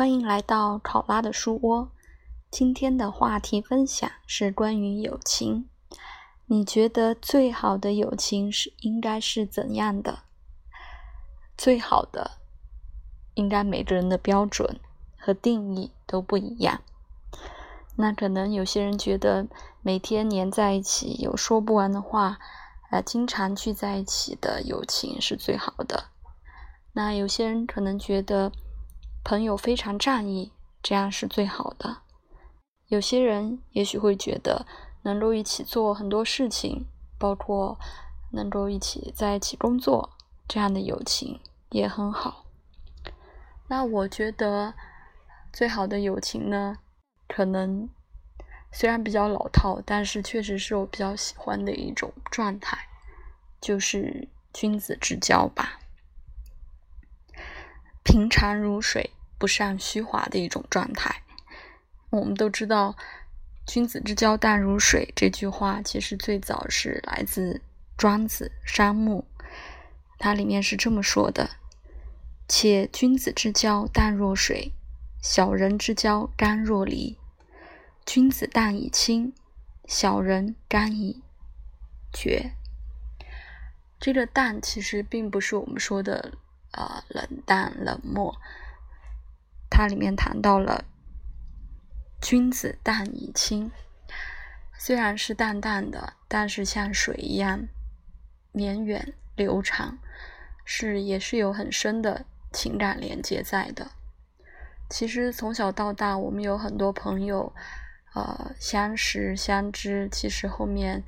欢迎来到考拉的书窝。今天的话题分享是关于友情。你觉得最好的友情是应该是怎样的？最好的，应该每个人的标准和定义都不一样。那可能有些人觉得每天黏在一起，有说不完的话，呃，经常聚在一起的友情是最好的。那有些人可能觉得。朋友非常仗义，这样是最好的。有些人也许会觉得能够一起做很多事情，包括能够一起在一起工作，这样的友情也很好。那我觉得最好的友情呢，可能虽然比较老套，但是确实是我比较喜欢的一种状态，就是君子之交吧。平常如水，不善虚华的一种状态。我们都知道“君子之交淡如水”这句话，其实最早是来自《庄子·山木》，它里面是这么说的：“且君子之交淡若水，小人之交甘若醴。君子淡以清，小人干以绝。”这个“淡”其实并不是我们说的。呃，冷淡、冷漠，它里面谈到了君子淡以清，虽然是淡淡的，但是像水一样绵远流长，是也是有很深的情感连接在的。其实从小到大，我们有很多朋友，呃，相识相知，其实后面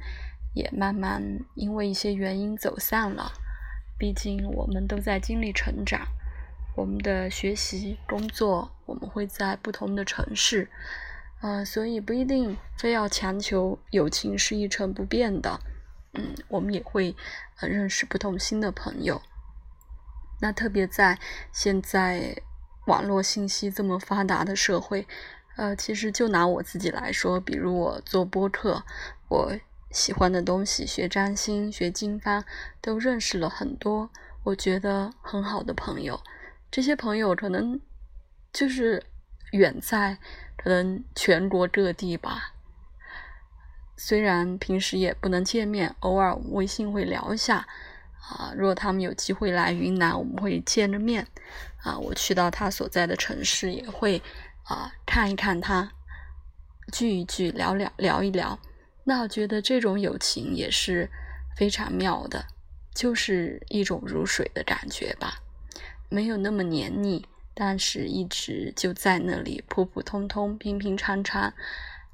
也慢慢因为一些原因走散了。毕竟我们都在经历成长，我们的学习、工作，我们会在不同的城市，呃，所以不一定非要强求友情是一成不变的。嗯，我们也会呃认识不同新的朋友。那特别在现在网络信息这么发达的社会，呃，其实就拿我自己来说，比如我做播客，我。喜欢的东西，学占星、学经方，都认识了很多我觉得很好的朋友。这些朋友可能就是远在可能全国各地吧。虽然平时也不能见面，偶尔微信会聊一下。啊，如果他们有机会来云南，我们会见着面。啊，我去到他所在的城市，也会啊看一看他，聚一聚，聊聊聊一聊。那我觉得这种友情也是非常妙的，就是一种如水的感觉吧，没有那么黏腻，但是一直就在那里，普普通通、平平常常，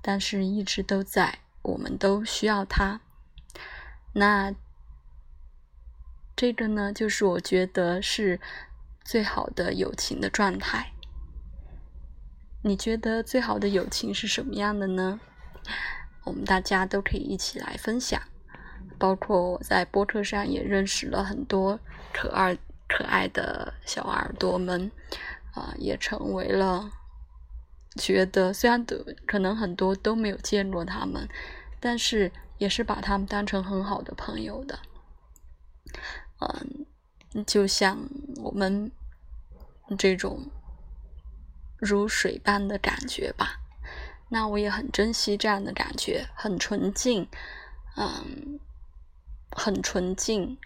但是一直都在，我们都需要它。那这个呢，就是我觉得是最好的友情的状态。你觉得最好的友情是什么样的呢？我们大家都可以一起来分享，包括我在播客上也认识了很多可爱可爱的小耳朵们，啊，也成为了觉得虽然都可能很多都没有见过他们，但是也是把他们当成很好的朋友的，嗯，就像我们这种如水般的感觉吧。那我也很珍惜这样的感觉，很纯净，嗯，很纯净，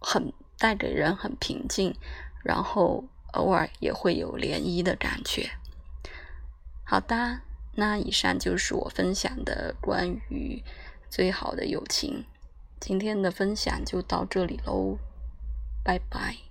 很带给人很平静，然后偶尔也会有涟漪的感觉。好的，那以上就是我分享的关于最好的友情，今天的分享就到这里喽，拜拜。